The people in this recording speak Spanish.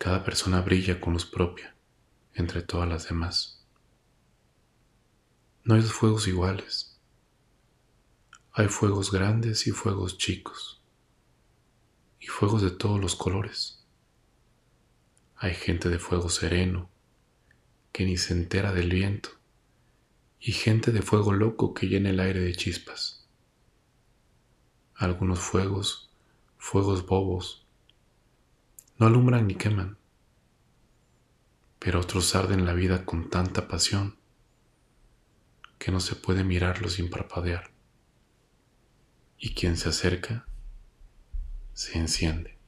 Cada persona brilla con luz propia entre todas las demás. No hay fuegos iguales. Hay fuegos grandes y fuegos chicos. Y fuegos de todos los colores. Hay gente de fuego sereno que ni se entera del viento. Y gente de fuego loco que llena el aire de chispas. Algunos fuegos, fuegos bobos, no alumbran ni queman, pero otros arden la vida con tanta pasión que no se puede mirarlos sin parpadear, y quien se acerca se enciende.